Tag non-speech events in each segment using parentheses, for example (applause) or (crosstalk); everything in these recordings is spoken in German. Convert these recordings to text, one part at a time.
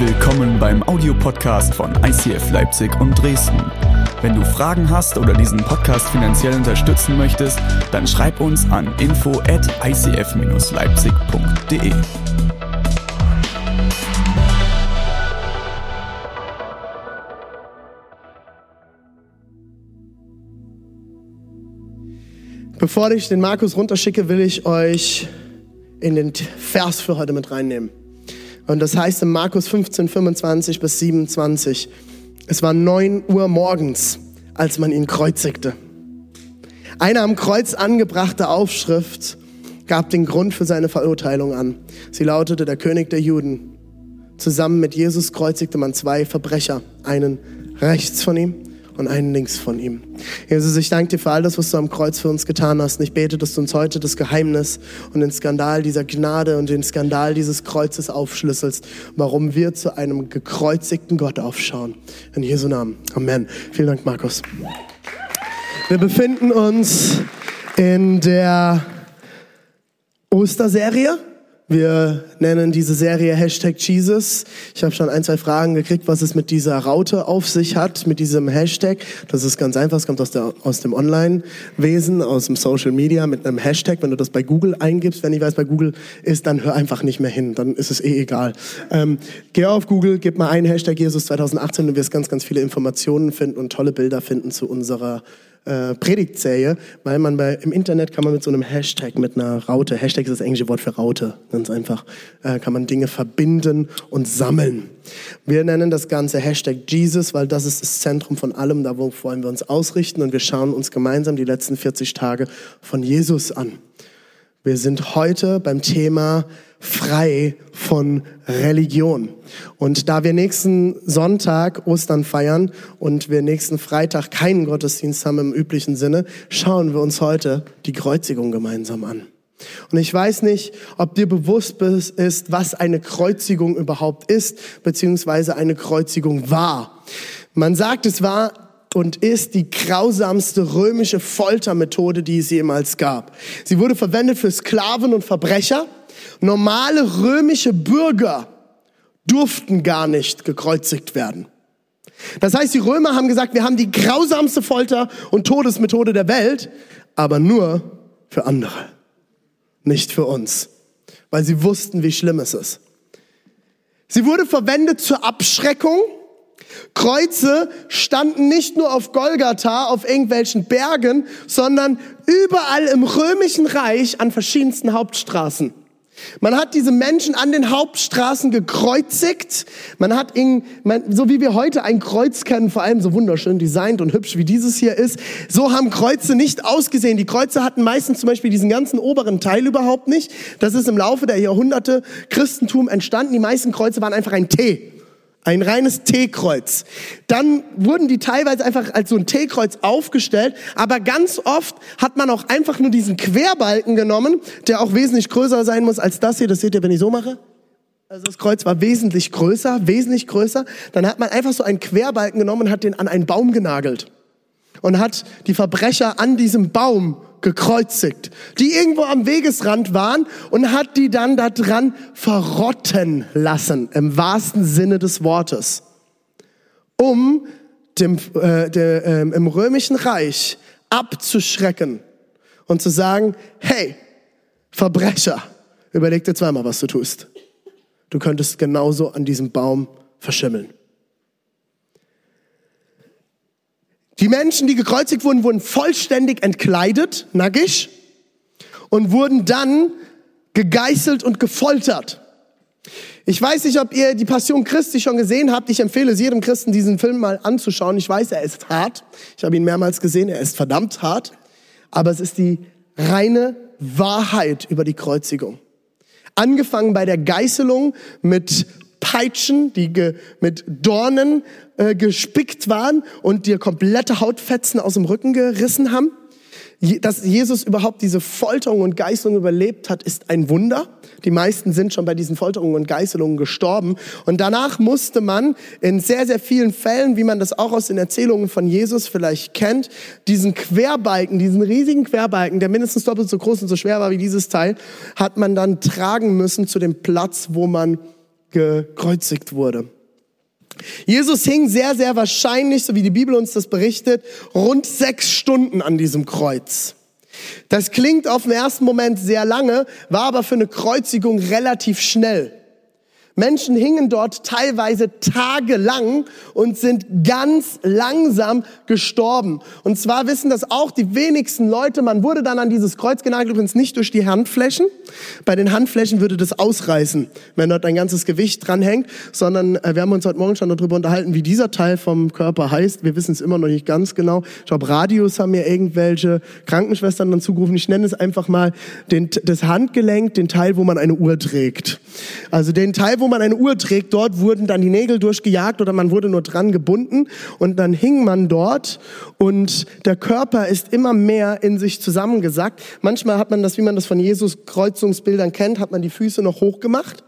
Willkommen beim Audiopodcast von ICF Leipzig und Dresden. Wenn du Fragen hast oder diesen Podcast finanziell unterstützen möchtest, dann schreib uns an info at icf-leipzig.de. Bevor ich den Markus runterschicke, will ich euch in den Vers für heute mit reinnehmen. Und das heißt in Markus 15, 25 bis 27, es war 9 Uhr morgens, als man ihn kreuzigte. Eine am Kreuz angebrachte Aufschrift gab den Grund für seine Verurteilung an. Sie lautete, der König der Juden. Zusammen mit Jesus kreuzigte man zwei Verbrecher, einen rechts von ihm und einen links von ihm. Jesus, ich danke dir für all das, was du am Kreuz für uns getan hast. Und ich bete, dass du uns heute das Geheimnis und den Skandal dieser Gnade und den Skandal dieses Kreuzes aufschlüsselst, warum wir zu einem gekreuzigten Gott aufschauen. In Jesu Namen. Amen. Vielen Dank, Markus. Wir befinden uns in der Osterserie. Wir nennen diese Serie Hashtag Jesus. Ich habe schon ein, zwei Fragen gekriegt, was es mit dieser Raute auf sich hat, mit diesem Hashtag. Das ist ganz einfach, es kommt aus, der, aus dem Online-Wesen, aus dem Social Media mit einem Hashtag. Wenn du das bei Google eingibst, wenn ich weiß, bei Google ist, dann hör einfach nicht mehr hin, dann ist es eh egal. Ähm, geh auf Google, gib mal einen Hashtag Jesus 2018 und wirst ganz, ganz viele Informationen finden und tolle Bilder finden zu unserer äh, Predigtserie, weil man bei, im Internet kann man mit so einem Hashtag, mit einer Raute, Hashtag ist das englische Wort für Raute, ganz einfach, äh, kann man Dinge verbinden und sammeln. Wir nennen das Ganze Hashtag Jesus, weil das ist das Zentrum von allem, da wollen wir uns ausrichten und wir schauen uns gemeinsam die letzten 40 Tage von Jesus an. Wir sind heute beim Thema frei von Religion. Und da wir nächsten Sonntag Ostern feiern und wir nächsten Freitag keinen Gottesdienst haben im üblichen Sinne, schauen wir uns heute die Kreuzigung gemeinsam an. Und ich weiß nicht, ob dir bewusst ist, was eine Kreuzigung überhaupt ist, beziehungsweise eine Kreuzigung war. Man sagt, es war und ist die grausamste römische Foltermethode, die es jemals gab. Sie wurde verwendet für Sklaven und Verbrecher Normale römische Bürger durften gar nicht gekreuzigt werden. Das heißt, die Römer haben gesagt, wir haben die grausamste Folter- und Todesmethode der Welt, aber nur für andere, nicht für uns, weil sie wussten, wie schlimm es ist. Sie wurde verwendet zur Abschreckung. Kreuze standen nicht nur auf Golgatha, auf irgendwelchen Bergen, sondern überall im römischen Reich an verschiedensten Hauptstraßen. Man hat diese Menschen an den Hauptstraßen gekreuzigt. Man hat ihn, man, so wie wir heute ein Kreuz kennen, vor allem so wunderschön designt und hübsch wie dieses hier ist, so haben Kreuze nicht ausgesehen. Die Kreuze hatten meistens zum Beispiel diesen ganzen oberen Teil überhaupt nicht. Das ist im Laufe der Jahrhunderte Christentum entstanden. Die meisten Kreuze waren einfach ein T. Ein reines T-Kreuz. Dann wurden die teilweise einfach als so ein T-Kreuz aufgestellt, aber ganz oft hat man auch einfach nur diesen Querbalken genommen, der auch wesentlich größer sein muss als das hier. Das seht ihr, wenn ich so mache. Also das Kreuz war wesentlich größer, wesentlich größer. Dann hat man einfach so einen Querbalken genommen und hat den an einen Baum genagelt und hat die Verbrecher an diesem Baum gekreuzigt, die irgendwo am Wegesrand waren und hat die dann da dran verrotten lassen, im wahrsten Sinne des Wortes, um dem, äh, der, äh, im römischen Reich abzuschrecken und zu sagen, hey, Verbrecher, überleg dir zweimal, was du tust. Du könntest genauso an diesem Baum verschimmeln. Die Menschen, die gekreuzigt wurden, wurden vollständig entkleidet, nackig, und wurden dann gegeißelt und gefoltert. Ich weiß nicht, ob ihr die Passion Christi schon gesehen habt. Ich empfehle es jedem Christen, diesen Film mal anzuschauen. Ich weiß, er ist hart. Ich habe ihn mehrmals gesehen. Er ist verdammt hart. Aber es ist die reine Wahrheit über die Kreuzigung. Angefangen bei der Geißelung mit Peitschen, die mit Dornen äh, gespickt waren und dir komplette Hautfetzen aus dem Rücken gerissen haben. Dass Jesus überhaupt diese Folterung und Geißelung überlebt hat, ist ein Wunder. Die meisten sind schon bei diesen Folterungen und Geißelungen gestorben. Und danach musste man in sehr, sehr vielen Fällen, wie man das auch aus den Erzählungen von Jesus vielleicht kennt, diesen Querbalken, diesen riesigen Querbalken, der mindestens doppelt so groß und so schwer war wie dieses Teil, hat man dann tragen müssen zu dem Platz, wo man gekreuzigt wurde. Jesus hing sehr, sehr wahrscheinlich, so wie die Bibel uns das berichtet, rund sechs Stunden an diesem Kreuz. Das klingt auf den ersten Moment sehr lange, war aber für eine Kreuzigung relativ schnell. Menschen hingen dort teilweise tagelang und sind ganz langsam gestorben. Und zwar wissen das auch die wenigsten Leute. Man wurde dann an dieses Kreuz genagelt, übrigens nicht durch die Handflächen. Bei den Handflächen würde das ausreißen, wenn dort ein ganzes Gewicht dranhängt, sondern äh, wir haben uns heute Morgen schon darüber unterhalten, wie dieser Teil vom Körper heißt. Wir wissen es immer noch nicht ganz genau. Ich glaube, Radius haben mir irgendwelche Krankenschwestern dann zugerufen. Ich nenne es einfach mal den, das Handgelenk, den Teil, wo man eine Uhr trägt. Also den Teil, wo man eine Uhr trägt, dort wurden dann die Nägel durchgejagt oder man wurde nur dran gebunden und dann hing man dort und der Körper ist immer mehr in sich zusammengesackt. Manchmal hat man das, wie man das von Jesus Kreuzungsbildern kennt, hat man die Füße noch hochgemacht,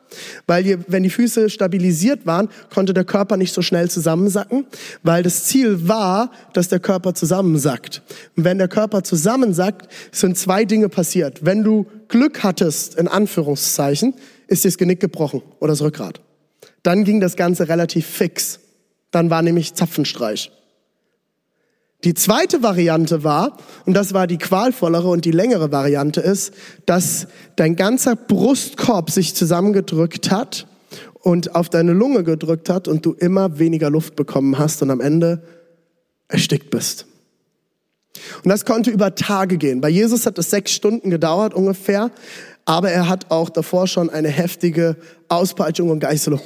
weil wenn die Füße stabilisiert waren, konnte der Körper nicht so schnell zusammensacken, weil das Ziel war, dass der Körper zusammensackt. Und wenn der Körper zusammensackt, sind zwei Dinge passiert. Wenn du Glück hattest, in Anführungszeichen, ist dir das Genick gebrochen oder das Rückgrat. Dann ging das Ganze relativ fix. Dann war nämlich Zapfenstreich. Die zweite Variante war, und das war die qualvollere und die längere Variante ist, dass dein ganzer Brustkorb sich zusammengedrückt hat und auf deine Lunge gedrückt hat und du immer weniger Luft bekommen hast und am Ende erstickt bist. Und das konnte über Tage gehen. Bei Jesus hat es sechs Stunden gedauert ungefähr aber er hat auch davor schon eine heftige Auspeitschung und Geißelung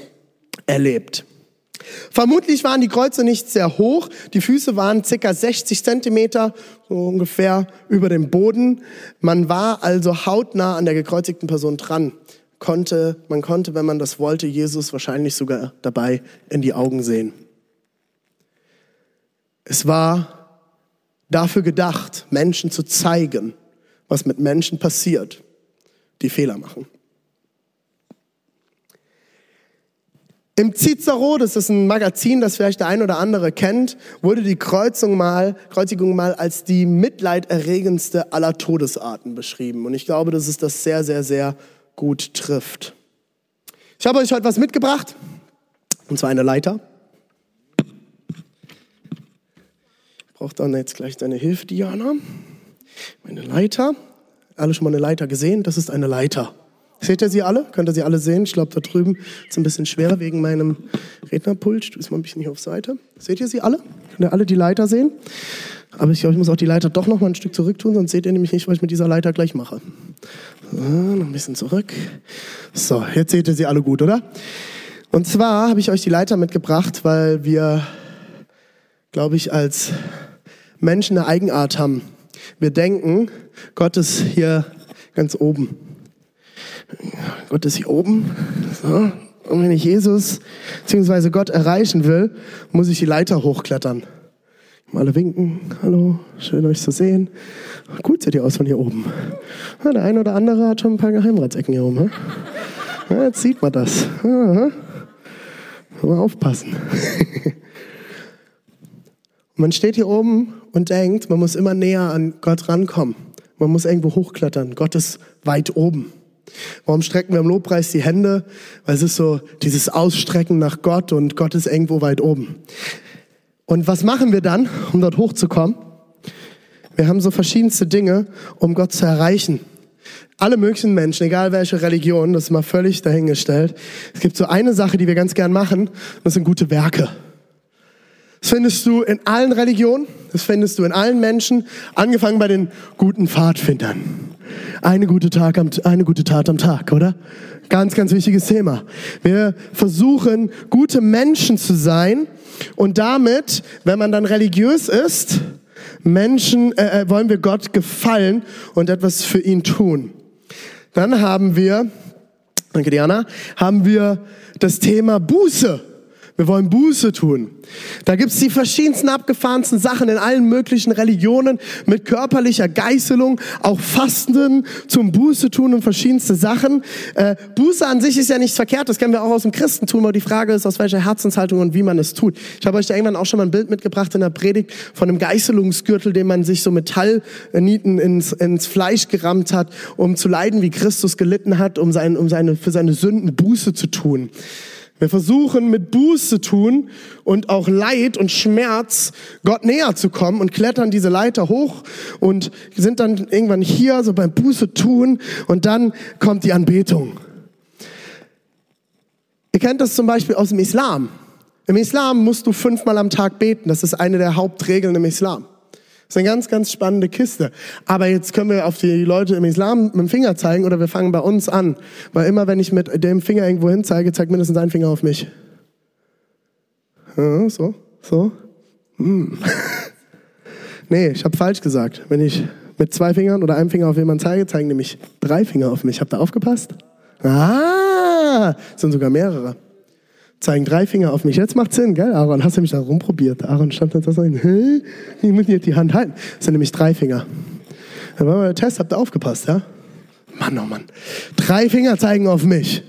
erlebt. Vermutlich waren die Kreuze nicht sehr hoch. Die Füße waren circa 60 Zentimeter, so ungefähr über dem Boden. Man war also hautnah an der gekreuzigten Person dran. Konnte, man konnte, wenn man das wollte, Jesus wahrscheinlich sogar dabei in die Augen sehen. Es war dafür gedacht, Menschen zu zeigen, was mit Menschen passiert, die Fehler machen. Im Cicero, das ist ein Magazin, das vielleicht der ein oder andere kennt, wurde die Kreuzung mal, Kreuzigung mal als die mitleiderregendste aller Todesarten beschrieben. Und ich glaube, dass es das sehr, sehr, sehr gut trifft. Ich habe euch heute was mitgebracht, und zwar eine Leiter. Brauche dann jetzt gleich deine Hilfe, Diana. Meine Leiter. Alle schon mal eine Leiter gesehen? Das ist eine Leiter. Seht ihr sie alle? Könnt ihr sie alle sehen? Ich glaube, da drüben ist ein bisschen schwerer wegen meinem Rednerpult. Du bist mal ein bisschen hier auf Seite. Seht ihr sie alle? Könnt ihr alle die Leiter sehen? Aber ich glaube, ich muss auch die Leiter doch noch mal ein Stück zurück tun, sonst seht ihr nämlich nicht, was ich mit dieser Leiter gleich mache. So, noch ein bisschen zurück. So, jetzt seht ihr sie alle gut, oder? Und zwar habe ich euch die Leiter mitgebracht, weil wir, glaube ich, als Menschen eine Eigenart haben. Wir denken, Gott ist hier ganz oben. Gott ist hier oben. So. Und wenn ich Jesus bzw. Gott erreichen will, muss ich die Leiter hochklettern. Mal alle winken. Hallo, schön euch zu sehen. Gut seht ihr aus von hier oben. Ja, der eine oder andere hat schon ein paar Geheimratsecken hier oben. Ja, jetzt sieht man das. Ja, mal aufpassen. (laughs) man steht hier oben und denkt, man muss immer näher an Gott rankommen. Man muss irgendwo hochklettern. Gott ist weit oben. Warum strecken wir im Lobpreis die Hände? Weil es ist so dieses Ausstrecken nach Gott und Gott ist irgendwo weit oben. Und was machen wir dann, um dort hochzukommen? Wir haben so verschiedenste Dinge, um Gott zu erreichen. Alle möglichen Menschen, egal welche Religion, das ist mal völlig dahingestellt. Es gibt so eine Sache, die wir ganz gern machen, das sind gute Werke. Das findest du in allen Religionen, das findest du in allen Menschen, angefangen bei den guten Pfadfindern. Eine gute, Tag am, eine gute Tat am Tag, oder? Ganz, ganz wichtiges Thema. Wir versuchen, gute Menschen zu sein und damit, wenn man dann religiös ist, Menschen, äh, äh wollen wir Gott gefallen und etwas für ihn tun. Dann haben wir, danke Diana, haben wir das Thema Buße. Wir wollen Buße tun. Da gibt's die verschiedensten abgefahrensten Sachen in allen möglichen Religionen mit körperlicher Geißelung, auch Fasten zum Buße tun und verschiedenste Sachen. Äh, Buße an sich ist ja nichts verkehrt, das kennen wir auch aus dem Christentum, aber die Frage ist, aus welcher Herzenshaltung und wie man es tut. Ich habe euch da irgendwann auch schon mal ein Bild mitgebracht in der Predigt von einem Geißelungsgürtel, den man sich so Metallnieten ins, ins Fleisch gerammt hat, um zu leiden, wie Christus gelitten hat, um, sein, um seine, für seine Sünden Buße zu tun. Wir versuchen mit Buße tun und auch Leid und Schmerz Gott näher zu kommen und klettern diese Leiter hoch und sind dann irgendwann hier so beim Buße tun und dann kommt die Anbetung. Ihr kennt das zum Beispiel aus dem Islam. Im Islam musst du fünfmal am Tag beten. Das ist eine der Hauptregeln im Islam. Das ist eine ganz, ganz spannende Kiste. Aber jetzt können wir auf die Leute im Islam mit dem Finger zeigen oder wir fangen bei uns an. Weil immer, wenn ich mit dem Finger irgendwo hin zeige, zeigt mindestens ein Finger auf mich. Ja, so, so. Hm. (laughs) nee, ich habe falsch gesagt. Wenn ich mit zwei Fingern oder einem Finger auf jemanden zeige, zeigen nämlich drei Finger auf mich. Habt ihr aufgepasst? Ah, sind sogar mehrere zeigen drei Finger auf mich. Jetzt macht Sinn, gell, Aaron? Hast du mich da rumprobiert? Aaron stand da so, hä? Ich muss jetzt die Hand halten. Das sind nämlich drei Finger. Da war mal der Test, habt ihr aufgepasst, ja? Mann, oh Mann. Drei Finger zeigen auf mich.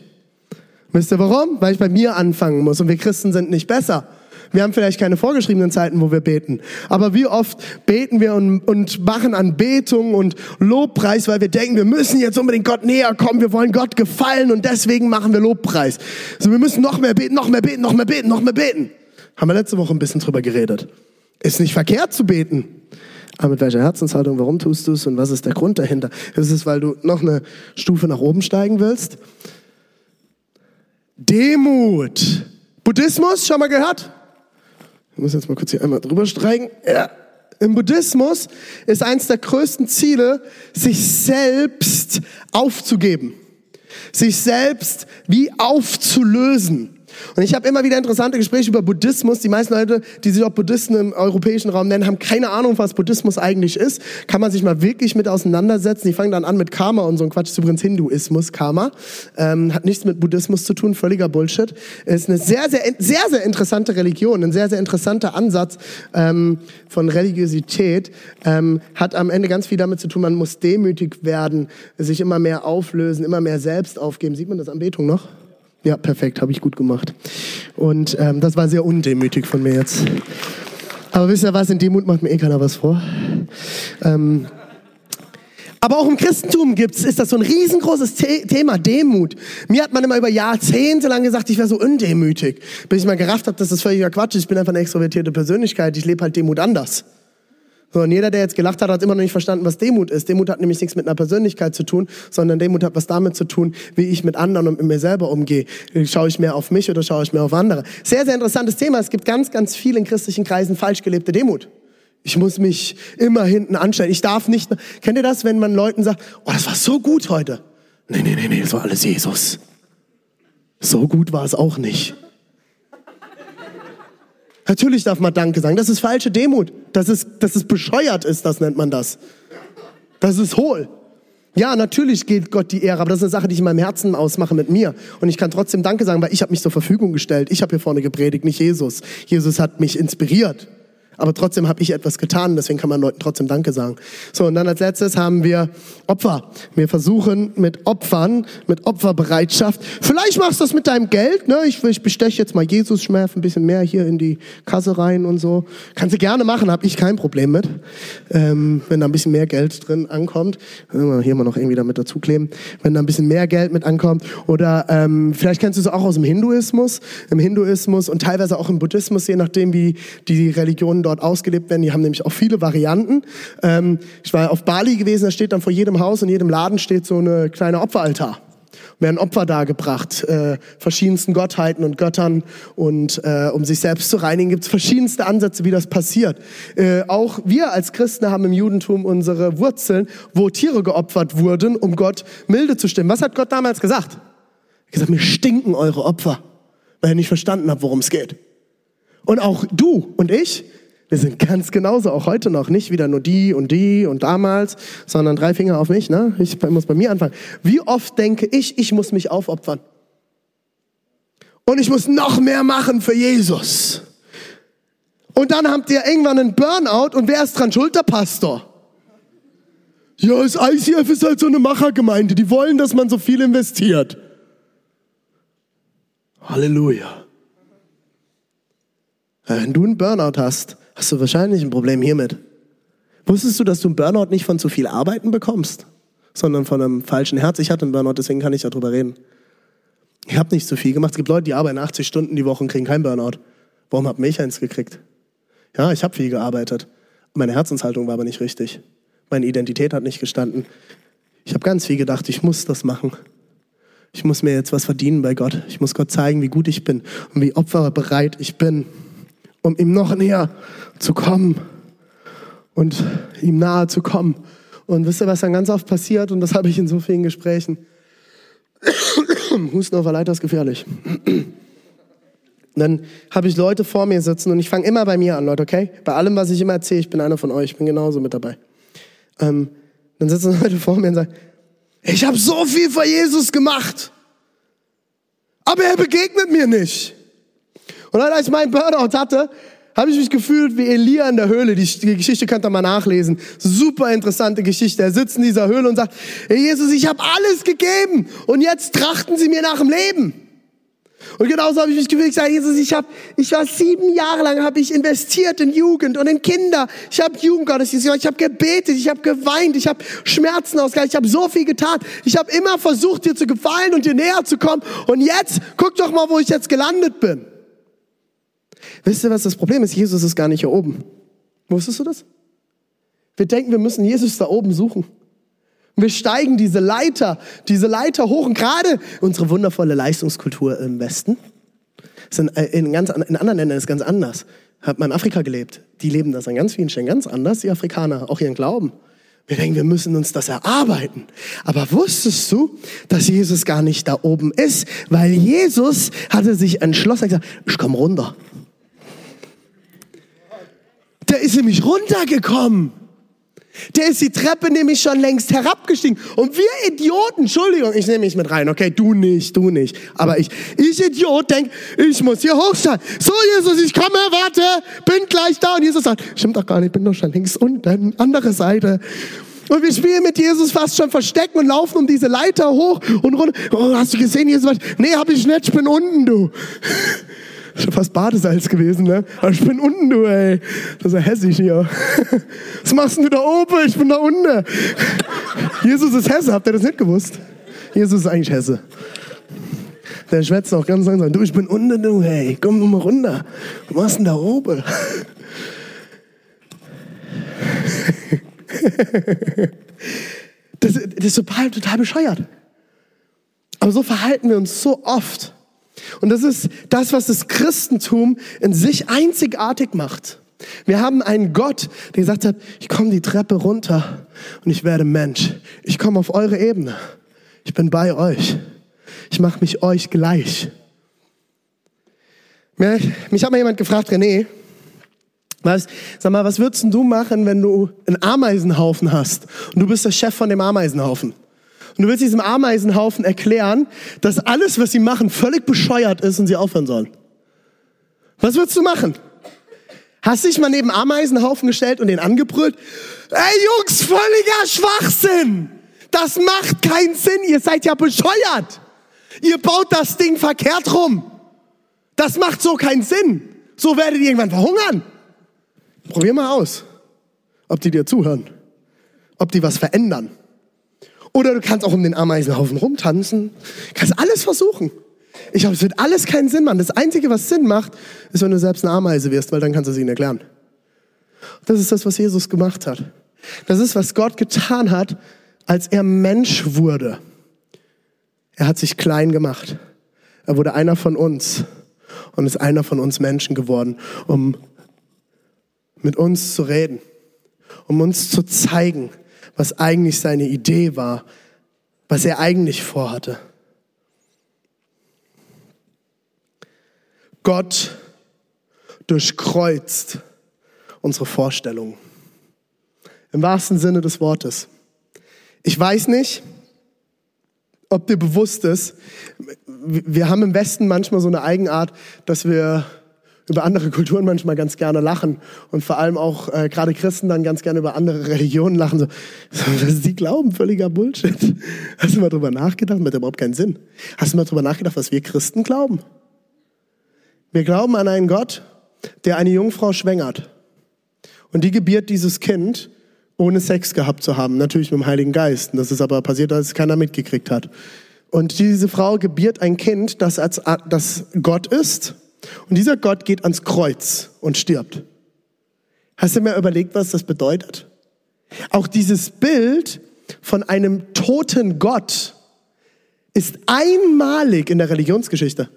Wisst ihr warum? Weil ich bei mir anfangen muss und wir Christen sind nicht besser. Wir haben vielleicht keine vorgeschriebenen Zeiten, wo wir beten. Aber wie oft beten wir und, und machen Anbetung und Lobpreis, weil wir denken, wir müssen jetzt unbedingt Gott näher kommen, wir wollen Gott gefallen und deswegen machen wir Lobpreis. So, wir müssen noch mehr beten, noch mehr beten, noch mehr beten, noch mehr beten. Haben wir letzte Woche ein bisschen drüber geredet. Ist nicht verkehrt zu beten. Aber mit welcher Herzenshaltung, warum tust du es und was ist der Grund dahinter? Ist es, weil du noch eine Stufe nach oben steigen willst? Demut. Buddhismus, schon mal gehört? Ich muss jetzt mal kurz hier einmal drüber streichen. Ja. Im Buddhismus ist eines der größten Ziele, sich selbst aufzugeben. Sich selbst wie aufzulösen. Und ich habe immer wieder interessante Gespräche über Buddhismus. Die meisten Leute, die sich auch Buddhisten im europäischen Raum nennen, haben keine Ahnung, was Buddhismus eigentlich ist. Kann man sich mal wirklich mit auseinandersetzen. Die fangen dann an mit Karma und so ein Quatsch. Ist übrigens Hinduismus, Karma. Ähm, hat nichts mit Buddhismus zu tun, völliger Bullshit. Ist eine sehr, sehr, sehr, sehr interessante Religion, ein sehr, sehr interessanter Ansatz ähm, von Religiosität. Ähm, hat am Ende ganz viel damit zu tun, man muss demütig werden, sich immer mehr auflösen, immer mehr selbst aufgeben. Sieht man das Anbetung noch? Ja, perfekt, habe ich gut gemacht. Und ähm, das war sehr undemütig von mir jetzt. Aber wisst ihr was, in Demut macht mir eh keiner was vor. Ähm, aber auch im Christentum gibt's, ist das so ein riesengroßes The Thema, Demut. Mir hat man immer über Jahrzehnte lang gesagt, ich wäre so undemütig. Bis ich mal gerafft habe, das völliger Quatsch ist. Ich bin einfach eine extrovertierte Persönlichkeit. Ich lebe halt Demut anders. So, und jeder, der jetzt gelacht hat, hat immer noch nicht verstanden, was Demut ist. Demut hat nämlich nichts mit einer Persönlichkeit zu tun, sondern Demut hat was damit zu tun, wie ich mit anderen und mit mir selber umgehe. Schaue ich mehr auf mich oder schaue ich mehr auf andere? Sehr, sehr interessantes Thema. Es gibt ganz, ganz viel in christlichen Kreisen falsch gelebte Demut. Ich muss mich immer hinten anstellen. Ich darf nicht. Kennt ihr das, wenn man Leuten sagt, oh, das war so gut heute? Nee, nee, nee, nee, das war alles Jesus. So gut war es auch nicht. Natürlich darf man Danke sagen. Das ist falsche Demut. Das ist, das ist bescheuert ist, das nennt man das. Das ist hohl. Ja, natürlich geht Gott die Ehre, aber das ist eine Sache, die ich in meinem Herzen ausmache mit mir. Und ich kann trotzdem Danke sagen, weil ich habe mich zur Verfügung gestellt. Ich habe hier vorne gepredigt, nicht Jesus. Jesus hat mich inspiriert. Aber trotzdem habe ich etwas getan, deswegen kann man Leuten trotzdem Danke sagen. So, und dann als letztes haben wir Opfer. Wir versuchen mit Opfern, mit Opferbereitschaft. Vielleicht machst du das mit deinem Geld, ne? Ich, ich besteche jetzt mal Jesus, schmerf ein bisschen mehr hier in die Kasse rein und so. Kannst du gerne machen, habe ich kein Problem mit. Ähm, wenn da ein bisschen mehr Geld drin ankommt. Hier mal noch irgendwie damit dazukleben. Wenn da ein bisschen mehr Geld mit ankommt. Oder ähm, vielleicht kennst du es auch aus dem Hinduismus. Im Hinduismus und teilweise auch im Buddhismus, je nachdem, wie die Religionen dort ausgelebt werden. Die haben nämlich auch viele Varianten. Ähm, ich war auf Bali gewesen, da steht dann vor jedem Haus, in jedem Laden steht so eine kleine Opferaltar werden Opfer dargebracht, äh, verschiedensten Gottheiten und Göttern. Und äh, um sich selbst zu reinigen, gibt es verschiedenste Ansätze, wie das passiert. Äh, auch wir als Christen haben im Judentum unsere Wurzeln, wo Tiere geopfert wurden, um Gott milde zu stimmen. Was hat Gott damals gesagt? Er hat gesagt, mir stinken eure Opfer, weil ihr nicht verstanden habt, worum es geht. Und auch du und ich, wir sind ganz genauso, auch heute noch. Nicht wieder nur die und die und damals, sondern drei Finger auf mich. Ne? Ich muss bei mir anfangen. Wie oft denke ich, ich muss mich aufopfern? Und ich muss noch mehr machen für Jesus. Und dann habt ihr irgendwann einen Burnout und wer ist dran schuld? Der Pastor. Ja, das ICF ist halt so eine Machergemeinde. Die wollen, dass man so viel investiert. Halleluja. Wenn du einen Burnout hast, hast du wahrscheinlich ein Problem hiermit. Wusstest du, dass du einen Burnout nicht von zu viel Arbeiten bekommst, sondern von einem falschen Herz? Ich hatte einen Burnout, deswegen kann ich darüber reden. Ich habe nicht zu viel gemacht. Es gibt Leute, die arbeiten 80 Stunden die Woche und kriegen keinen Burnout. Warum hat mich eins gekriegt? Ja, ich habe viel gearbeitet. Meine Herzenshaltung war aber nicht richtig. Meine Identität hat nicht gestanden. Ich habe ganz viel gedacht, ich muss das machen. Ich muss mir jetzt was verdienen bei Gott. Ich muss Gott zeigen, wie gut ich bin und wie opferbereit ich bin, um ihm noch näher zu kommen und ihm nahe zu kommen. Und wisst ihr, was dann ganz oft passiert? Und das habe ich in so vielen Gesprächen. (coughs) Husten auf der Leiter ist gefährlich. dann habe ich Leute vor mir sitzen und ich fange immer bei mir an, Leute, okay? Bei allem, was ich immer erzähle, ich bin einer von euch, ich bin genauso mit dabei. Ähm, dann sitzen (laughs) Leute vor mir und sagen, ich habe so viel für Jesus gemacht, aber er begegnet mir nicht. Und als ich meinen Burnout hatte, habe ich mich gefühlt wie Elia in der Höhle. Die, die, Geschichte könnt ihr mal nachlesen. Super interessante Geschichte. Er sitzt in dieser Höhle und sagt, hey Jesus, ich habe alles gegeben und jetzt trachten sie mir nach dem Leben. Und genauso habe ich mich gefühlt, ich sage, Jesus, ich habe, ich war sieben Jahre lang, habe ich investiert in Jugend und in Kinder. Ich habe Jugendgottesdienst gemacht, ich habe gebetet, ich habe geweint, ich habe Schmerzen ausgehalten, ich habe so viel getan. Ich habe immer versucht, dir zu gefallen und dir näher zu kommen. Und jetzt, guck doch mal, wo ich jetzt gelandet bin. Wisst ihr, was das Problem ist? Jesus ist gar nicht hier oben. Wusstest du das? Wir denken, wir müssen Jesus da oben suchen. Wir steigen diese Leiter, diese Leiter hoch. Und gerade unsere wundervolle Leistungskultur im Westen, in, äh, in, ganz, in anderen Ländern ist ganz anders. Hat man in Afrika gelebt. Die leben das an ganz vielen Stellen ganz anders, die Afrikaner, auch ihren Glauben. Wir denken, wir müssen uns das erarbeiten. Aber wusstest du, dass Jesus gar nicht da oben ist? Weil Jesus hatte sich entschlossen, gesagt, ich komme runter. Der ist nämlich runtergekommen. Der ist die Treppe nämlich schon längst herabgestiegen. Und wir Idioten, Entschuldigung, ich nehme mich mit rein, okay, du nicht, du nicht. Aber ich, ich Idiot, denk, ich muss hier hochsteigen. So, Jesus, ich komme, warte, bin gleich da. Und Jesus sagt, stimmt doch gar nicht, bin doch schon links unten, andere Seite. Und wir spielen mit Jesus fast schon verstecken und laufen um diese Leiter hoch und runter. Oh, hast du gesehen, Jesus? Nee, hab ich nicht, ich bin unten, du. Schon fast Badesalz gewesen, ne? Aber ich bin unten, du, ey. Das ist ja hässlich hier. (laughs) Was machst du da oben? Ich bin da unten. Jesus ist Hesse, habt ihr das nicht gewusst? Jesus ist eigentlich Hesse. Der schwätzt auch ganz langsam. Du, ich bin unten, du, hey. Komm nur mal runter. Was machst denn da oben? (laughs) Das, das ist total, total bescheuert. Aber so verhalten wir uns so oft. Und das ist das, was das Christentum in sich einzigartig macht. Wir haben einen Gott, der gesagt hat, ich komme die Treppe runter und ich werde Mensch. Ich komme auf eure Ebene. Ich bin bei euch. Ich mache mich euch gleich. Mich hat mal jemand gefragt, René, was, sag mal, was würdest du machen, wenn du einen Ameisenhaufen hast und du bist der Chef von dem Ameisenhaufen? Und du willst diesem Ameisenhaufen erklären, dass alles, was sie machen, völlig bescheuert ist und sie aufhören sollen. Was würdest du machen? Hast dich mal neben Ameisenhaufen gestellt und den angebrüllt? Ey Jungs, völliger Schwachsinn! Das macht keinen Sinn, ihr seid ja bescheuert! Ihr baut das Ding verkehrt rum. Das macht so keinen Sinn. So werdet ihr irgendwann verhungern. Probier mal aus, ob die dir zuhören, ob die was verändern. Oder du kannst auch um den Ameisenhaufen rumtanzen. Kannst alles versuchen. Ich glaube, es wird alles keinen Sinn machen. Das Einzige, was Sinn macht, ist, wenn du selbst eine Ameise wirst, weil dann kannst du es ihnen erklären. Das ist das, was Jesus gemacht hat. Das ist, was Gott getan hat, als er Mensch wurde. Er hat sich klein gemacht. Er wurde einer von uns und ist einer von uns Menschen geworden, um mit uns zu reden, um uns zu zeigen, was eigentlich seine Idee war, was er eigentlich vorhatte. Gott durchkreuzt unsere Vorstellungen. Im wahrsten Sinne des Wortes. Ich weiß nicht, ob dir bewusst ist, wir haben im Westen manchmal so eine Eigenart, dass wir über andere Kulturen manchmal ganz gerne lachen und vor allem auch äh, gerade Christen dann ganz gerne über andere Religionen lachen. So, was sie glauben, völliger Bullshit. Hast du mal drüber nachgedacht? Macht überhaupt keinen Sinn. Hast du mal drüber nachgedacht, was wir Christen glauben? Wir glauben an einen Gott, der eine Jungfrau schwängert und die gebiert dieses Kind ohne Sex gehabt zu haben, natürlich mit dem Heiligen Geist. das ist aber passiert, als es keiner mitgekriegt hat. Und diese Frau gebiert ein Kind, das, als, das Gott ist. Und dieser Gott geht ans Kreuz und stirbt. Hast du mir überlegt, was das bedeutet? Auch dieses Bild von einem toten Gott ist einmalig in der Religionsgeschichte.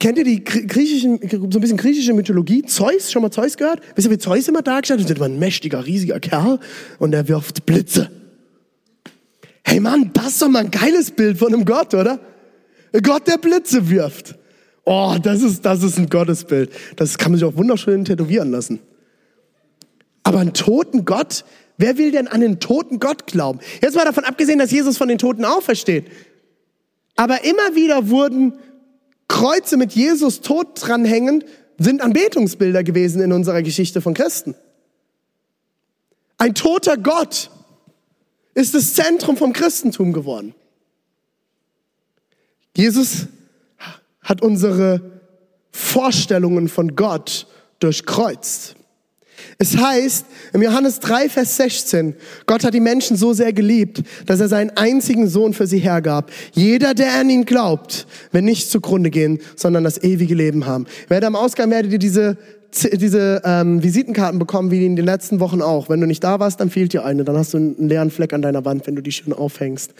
Kennt ihr die griechischen, so ein bisschen griechische Mythologie? Zeus, schon mal Zeus gehört? Wisst ihr, wie Zeus immer dargestellt wird? Ein mächtiger, riesiger Kerl und er wirft Blitze. Hey Mann, das ist doch mal ein geiles Bild von einem Gott, oder? Gott, der Blitze wirft. Oh, das ist, das ist ein Gottesbild. Das kann man sich auch wunderschön tätowieren lassen. Aber einen toten Gott? Wer will denn an einen toten Gott glauben? Jetzt mal davon abgesehen, dass Jesus von den Toten aufersteht. Aber immer wieder wurden Kreuze mit Jesus tot dranhängen, sind Anbetungsbilder gewesen in unserer Geschichte von Christen. Ein toter Gott ist das Zentrum vom Christentum geworden. Jesus hat unsere Vorstellungen von Gott durchkreuzt. Es heißt im Johannes 3, Vers 16, Gott hat die Menschen so sehr geliebt, dass er seinen einzigen Sohn für sie hergab. Jeder, der an ihn glaubt, wird nicht zugrunde gehen, sondern das ewige Leben haben. Werde am Ausgang werdet ihr diese diese ähm, Visitenkarten bekommen, wie in den letzten Wochen auch. Wenn du nicht da warst, dann fehlt dir eine. Dann hast du einen leeren Fleck an deiner Wand, wenn du die schön aufhängst.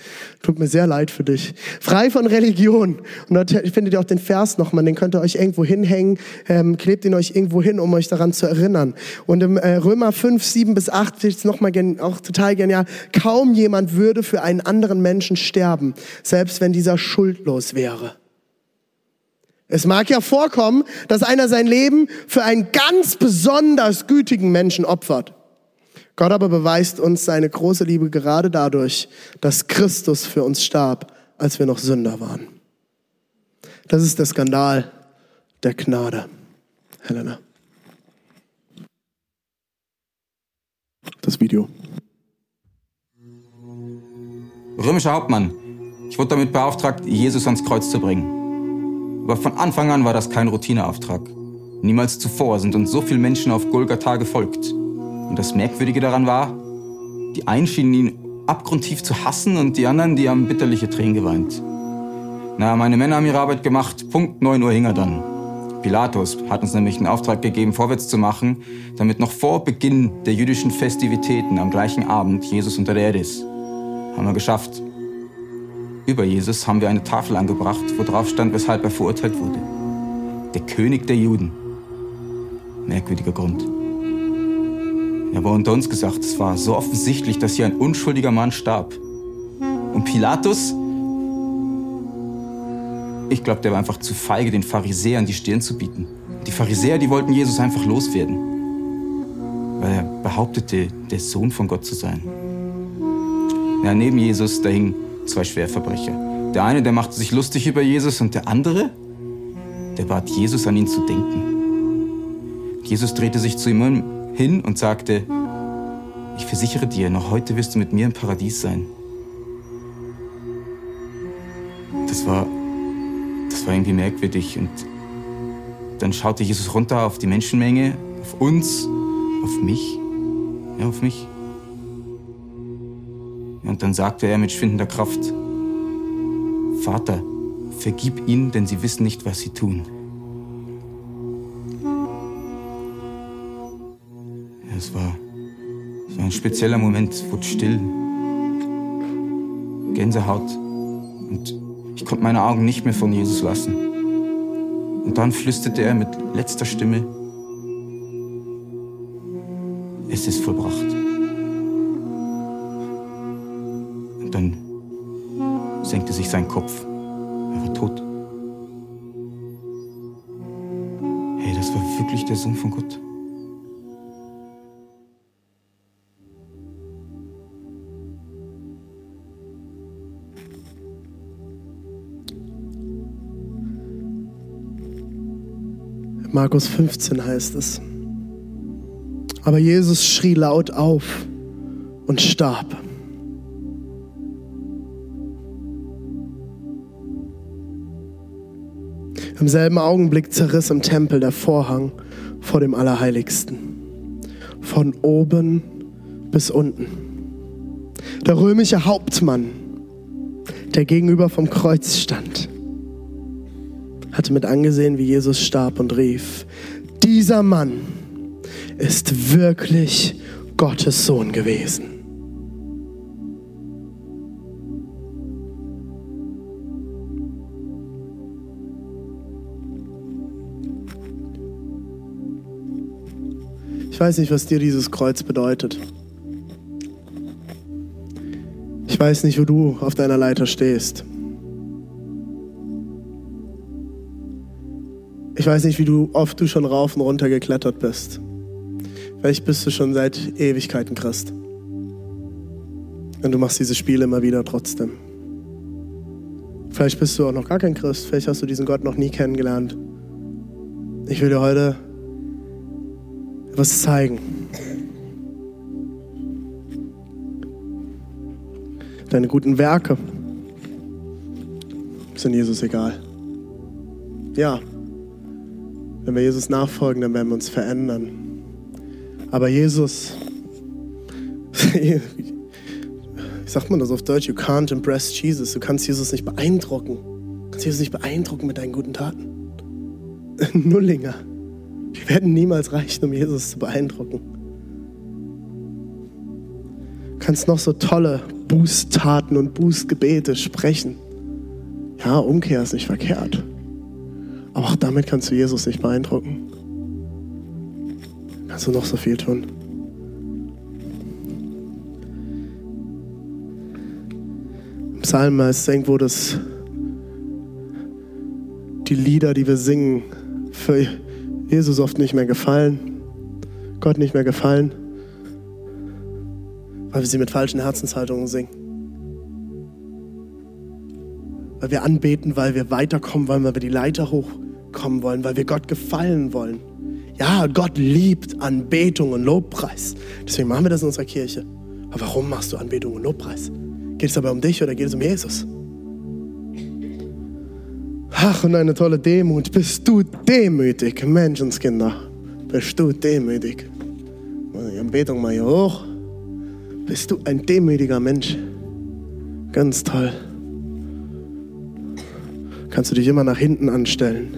Tut mir sehr leid für dich. Frei von Religion. Und dort findet ihr auch den Vers nochmal. Den könnt ihr euch irgendwo hinhängen. Ähm, klebt ihn euch irgendwo hin, um euch daran zu erinnern. Und im äh, Römer 5, 7 bis 8 steht es nochmal auch total genial. Kaum jemand würde für einen anderen Menschen sterben, selbst wenn dieser schuldlos wäre. Es mag ja vorkommen, dass einer sein Leben für einen ganz besonders gütigen Menschen opfert. Gott aber beweist uns seine große Liebe gerade dadurch, dass Christus für uns starb, als wir noch Sünder waren. Das ist der Skandal der Gnade. Helena. Das Video. Römischer Hauptmann, ich wurde damit beauftragt, Jesus ans Kreuz zu bringen. Aber von Anfang an war das kein Routineauftrag. Niemals zuvor sind uns so viele Menschen auf Golgatha gefolgt. Und das Merkwürdige daran war, die einen schienen ihn abgrundtief zu hassen und die anderen, die haben bitterliche Tränen geweint. Na, meine Männer haben ihre Arbeit gemacht, Punkt 9 Uhr hing er dann. Pilatus hat uns nämlich einen Auftrag gegeben, vorwärts zu machen, damit noch vor Beginn der jüdischen Festivitäten am gleichen Abend Jesus unter der Erde ist. Haben wir geschafft. Über Jesus haben wir eine Tafel angebracht, wo drauf stand, weshalb er verurteilt wurde. Der König der Juden. Merkwürdiger Grund. Er aber unter uns gesagt, es war so offensichtlich, dass hier ein unschuldiger Mann starb. Und Pilatus, ich glaube, der war einfach zu feige, den Pharisäern die Stirn zu bieten. Die Pharisäer, die wollten Jesus einfach loswerden, weil er behauptete, der Sohn von Gott zu sein. Ja, neben Jesus, da hing zwei Schwerverbrecher. Der eine, der machte sich lustig über Jesus und der andere, der bat Jesus an ihn zu denken. Jesus drehte sich zu ihm hin und sagte, ich versichere dir, noch heute wirst du mit mir im Paradies sein. Das war, das war irgendwie merkwürdig und dann schaute Jesus runter auf die Menschenmenge, auf uns, auf mich, ja, auf mich. Dann sagte er mit schwindender Kraft, Vater, vergib ihnen, denn sie wissen nicht, was sie tun. Es, war, es ein spezieller Moment, wurde still. Gänsehaut. Und ich konnte meine Augen nicht mehr von Jesus lassen. Und dann flüsterte er mit letzter Stimme, es ist vollbracht. seinen Kopf. Er war tot. Hey, das war wirklich der Sohn von Gott. Markus 15 heißt es. Aber Jesus schrie laut auf und starb. Im selben Augenblick zerriss im Tempel der Vorhang vor dem Allerheiligsten. Von oben bis unten. Der römische Hauptmann, der gegenüber vom Kreuz stand, hatte mit angesehen, wie Jesus starb und rief, dieser Mann ist wirklich Gottes Sohn gewesen. Weiß nicht, was dir dieses Kreuz bedeutet. Ich weiß nicht, wo du auf deiner Leiter stehst. Ich weiß nicht, wie du oft du schon rauf und runter geklettert bist. Vielleicht bist du schon seit Ewigkeiten Christ. Und du machst diese Spiele immer wieder trotzdem. Vielleicht bist du auch noch gar kein Christ. Vielleicht hast du diesen Gott noch nie kennengelernt. Ich will dir heute etwas zeigen. Deine guten Werke sind Jesus egal. Ja, wenn wir Jesus nachfolgen, dann werden wir uns verändern. Aber Jesus, (laughs) wie sagt man das auf Deutsch? You can't impress Jesus. Du kannst Jesus nicht beeindrucken. Du kannst Jesus nicht beeindrucken mit deinen guten Taten. (laughs) Nullinger. Werden niemals reichen, um Jesus zu beeindrucken. Du kannst noch so tolle Bußtaten und Bußgebete sprechen. Ja, Umkehr ist nicht verkehrt. Aber auch damit kannst du Jesus nicht beeindrucken. Kannst du noch so viel tun. Im Psalm heißt es irgendwo, dass die Lieder, die wir singen, für Jesus oft nicht mehr gefallen, Gott nicht mehr gefallen, weil wir sie mit falschen Herzenshaltungen singen. Weil wir anbeten, weil wir weiterkommen wollen, weil wir die Leiter hochkommen wollen, weil wir Gott gefallen wollen. Ja, Gott liebt Anbetung und Lobpreis. Deswegen machen wir das in unserer Kirche. Aber warum machst du Anbetung und Lobpreis? Geht es aber um dich oder geht es um Jesus? Ach, und eine tolle Demut. Bist du demütig, Menschenskinder? Bist du demütig? Die Anbetung mal hier hoch. Bist du ein demütiger Mensch? Ganz toll. Kannst du dich immer nach hinten anstellen,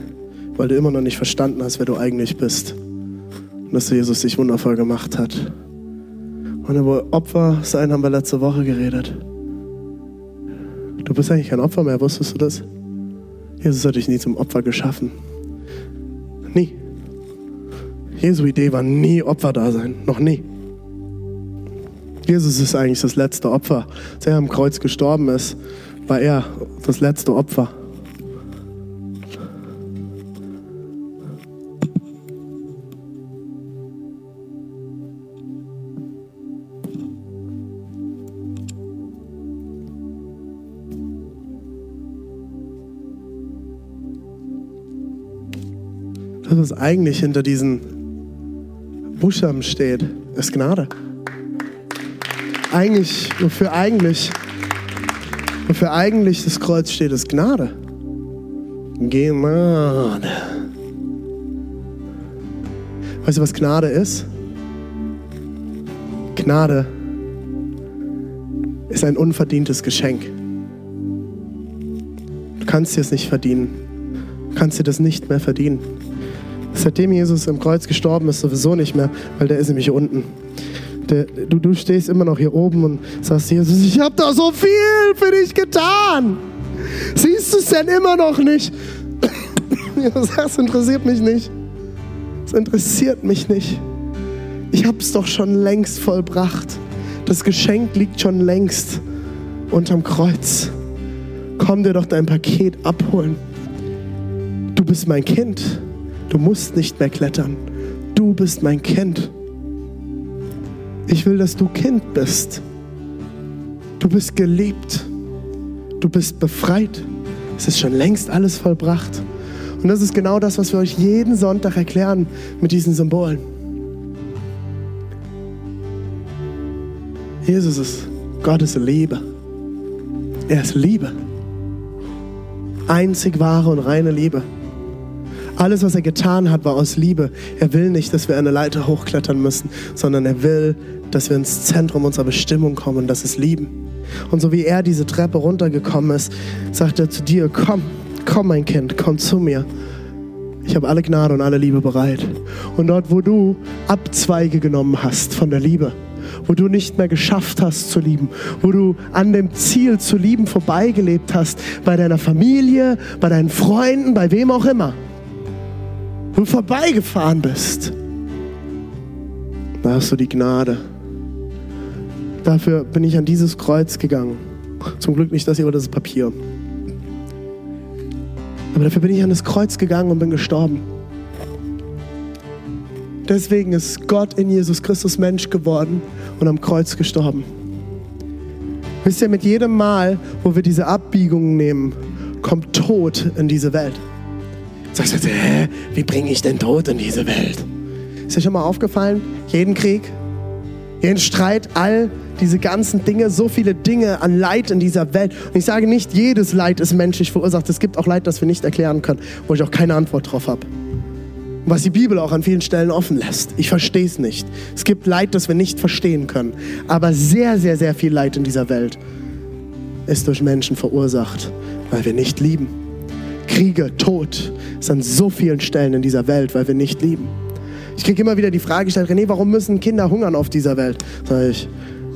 weil du immer noch nicht verstanden hast, wer du eigentlich bist. Und dass Jesus dich wundervoll gemacht hat. Und über Opfer sein haben wir letzte Woche geredet. Du bist eigentlich kein Opfer mehr, wusstest du das? Jesus hat dich nie zum Opfer geschaffen. Nie. Jesu Idee war nie Opfer da sein. Noch nie. Jesus ist eigentlich das letzte Opfer. Als er am Kreuz gestorben ist, war er das letzte Opfer. Eigentlich hinter diesen Buchstaben steht, ist Gnade. Eigentlich, wofür eigentlich, wofür eigentlich das Kreuz steht, ist Gnade. Gnade. Weißt du, was Gnade ist? Gnade ist ein unverdientes Geschenk. Du kannst dir es nicht verdienen. Du kannst dir das nicht mehr verdienen. Seitdem Jesus im Kreuz gestorben ist, sowieso nicht mehr, weil der ist nämlich unten. Der, du, du stehst immer noch hier oben und sagst, Jesus, ich habe da so viel für dich getan. Siehst du es denn immer noch nicht? (coughs) Das interessiert mich nicht. Das interessiert mich nicht. Ich habe es doch schon längst vollbracht. Das Geschenk liegt schon längst unterm Kreuz. Komm dir doch dein Paket abholen. Du bist mein Kind. Du musst nicht mehr klettern. Du bist mein Kind. Ich will, dass du Kind bist. Du bist geliebt. Du bist befreit. Es ist schon längst alles vollbracht. Und das ist genau das, was wir euch jeden Sonntag erklären mit diesen Symbolen. Jesus ist Gottes Liebe. Er ist Liebe. Einzig wahre und reine Liebe. Alles, was er getan hat, war aus Liebe. Er will nicht, dass wir eine Leiter hochklettern müssen, sondern er will, dass wir ins Zentrum unserer Bestimmung kommen und das ist Lieben. Und so wie er diese Treppe runtergekommen ist, sagt er zu dir, komm, komm mein Kind, komm zu mir. Ich habe alle Gnade und alle Liebe bereit. Und dort, wo du Abzweige genommen hast von der Liebe, wo du nicht mehr geschafft hast zu lieben, wo du an dem Ziel zu lieben vorbeigelebt hast, bei deiner Familie, bei deinen Freunden, bei wem auch immer, wo du vorbeigefahren bist, da hast du die Gnade. Dafür bin ich an dieses Kreuz gegangen. Zum Glück nicht das hier, aber das Papier. Aber dafür bin ich an das Kreuz gegangen und bin gestorben. Deswegen ist Gott in Jesus Christus Mensch geworden und am Kreuz gestorben. Wisst ihr, mit jedem Mal, wo wir diese Abbiegungen nehmen, kommt Tod in diese Welt. Sagst du, hä, wie bringe ich denn Tod in diese Welt? Ist dir schon mal aufgefallen? Jeden Krieg, jeden Streit, all diese ganzen Dinge, so viele Dinge an Leid in dieser Welt. Und ich sage nicht, jedes Leid ist menschlich verursacht. Es gibt auch Leid, das wir nicht erklären können, wo ich auch keine Antwort drauf habe. Was die Bibel auch an vielen Stellen offen lässt. Ich verstehe es nicht. Es gibt Leid, das wir nicht verstehen können. Aber sehr, sehr, sehr viel Leid in dieser Welt ist durch Menschen verursacht, weil wir nicht lieben. Kriege, Tod ist an so vielen Stellen in dieser Welt, weil wir nicht lieben. Ich kriege immer wieder die Frage gestellt, René, warum müssen Kinder hungern auf dieser Welt? Sag ich,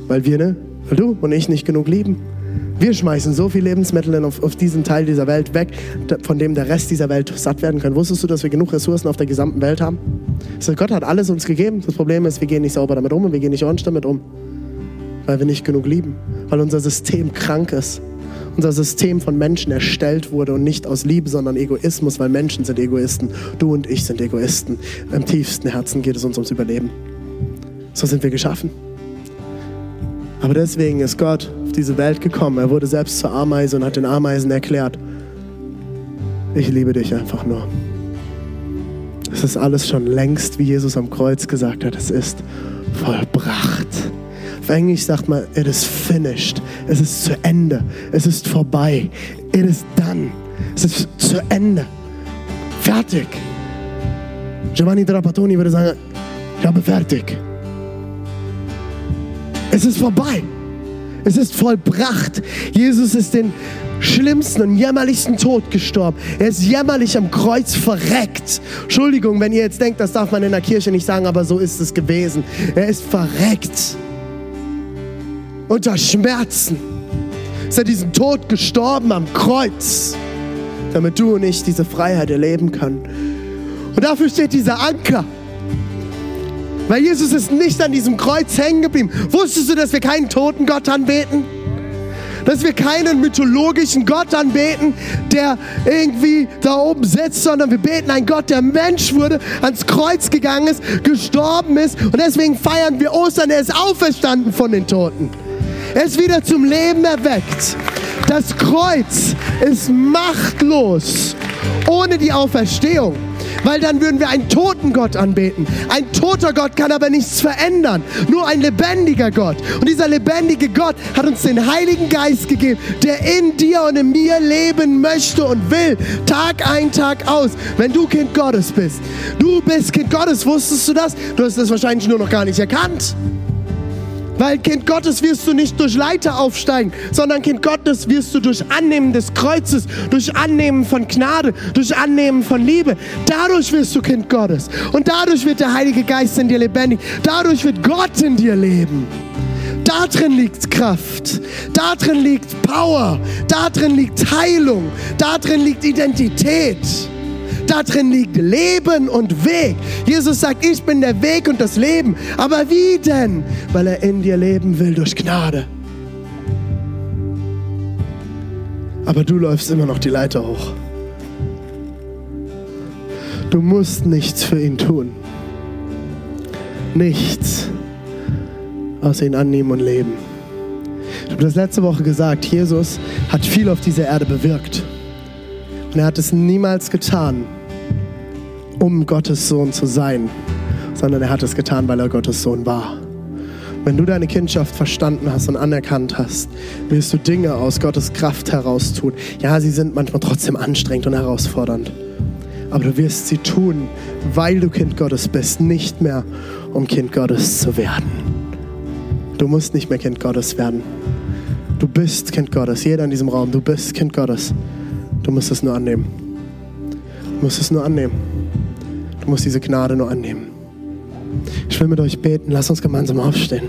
weil wir, ne? Weil du und ich nicht genug lieben. Wir schmeißen so viel Lebensmittel auf, auf, diesen Teil dieser Welt weg, von dem der Rest dieser Welt satt werden kann. Wusstest du, dass wir genug Ressourcen auf der gesamten Welt haben? Also Gott hat alles uns gegeben. Das Problem ist, wir gehen nicht sauber damit um und wir gehen nicht ordentlich damit um. Weil wir nicht genug lieben. Weil unser System krank ist. Unser System von Menschen erstellt wurde und nicht aus Liebe, sondern Egoismus, weil Menschen sind Egoisten. Du und ich sind Egoisten. Im tiefsten Herzen geht es uns ums Überleben. So sind wir geschaffen. Aber deswegen ist Gott auf diese Welt gekommen. Er wurde selbst zur Ameise und hat den Ameisen erklärt, ich liebe dich einfach nur. Es ist alles schon längst, wie Jesus am Kreuz gesagt hat, es ist vollbracht. Auf Englisch sagt man, it is finished. Es ist zu Ende. Es ist vorbei. It is done. Es ist zu Ende. Fertig. Giovanni Trapattoni würde sagen, ich habe fertig. Es ist vorbei. Es ist vollbracht. Jesus ist den schlimmsten und jämmerlichsten Tod gestorben. Er ist jämmerlich am Kreuz verreckt. Entschuldigung, wenn ihr jetzt denkt, das darf man in der Kirche nicht sagen, aber so ist es gewesen. Er ist verreckt. Unter Schmerzen ist er diesen Tod gestorben am Kreuz, damit du und ich diese Freiheit erleben können. Und dafür steht dieser Anker. Weil Jesus ist nicht an diesem Kreuz hängen geblieben. Wusstest du, dass wir keinen toten Gott anbeten? Dass wir keinen mythologischen Gott anbeten, der irgendwie da oben sitzt, sondern wir beten einen Gott, der Mensch wurde, ans Kreuz gegangen ist, gestorben ist und deswegen feiern wir Ostern. Er ist auferstanden von den Toten. Ist wieder zum Leben erweckt. Das Kreuz ist machtlos ohne die Auferstehung weil dann würden wir einen toten Gott anbeten. Ein toter Gott kann aber nichts verändern, nur ein lebendiger Gott. Und dieser lebendige Gott hat uns den Heiligen Geist gegeben, der in dir und in mir leben möchte und will, Tag ein, Tag aus, wenn du Kind Gottes bist. Du bist Kind Gottes, wusstest du das? Du hast das wahrscheinlich nur noch gar nicht erkannt. Weil Kind Gottes wirst du nicht durch Leiter aufsteigen, sondern Kind Gottes wirst du durch Annehmen des Kreuzes, durch Annehmen von Gnade, durch Annehmen von Liebe. Dadurch wirst du Kind Gottes. Und dadurch wird der Heilige Geist in dir lebendig. Dadurch wird Gott in dir leben. Da drin liegt Kraft, da drin liegt Power, da drin liegt Heilung, da drin liegt Identität. Da drin liegt Leben und Weg. Jesus sagt, ich bin der Weg und das Leben. Aber wie denn? Weil er in dir leben will durch Gnade. Aber du läufst immer noch die Leiter hoch. Du musst nichts für ihn tun. Nichts, außer ihn annehmen und leben. Ich habe das letzte Woche gesagt, Jesus hat viel auf dieser Erde bewirkt. Und er hat es niemals getan, um Gottes Sohn zu sein, sondern er hat es getan, weil er Gottes Sohn war. Wenn du deine Kindschaft verstanden hast und anerkannt hast, wirst du Dinge aus Gottes Kraft heraus tun. Ja, sie sind manchmal trotzdem anstrengend und herausfordernd. Aber du wirst sie tun, weil du Kind Gottes bist, nicht mehr um Kind Gottes zu werden. Du musst nicht mehr Kind Gottes werden. Du bist Kind Gottes. Jeder in diesem Raum, du bist Kind Gottes. Du musst es nur annehmen. Du musst es nur annehmen. Du musst diese Gnade nur annehmen. Ich will mit euch beten. Lass uns gemeinsam aufstehen.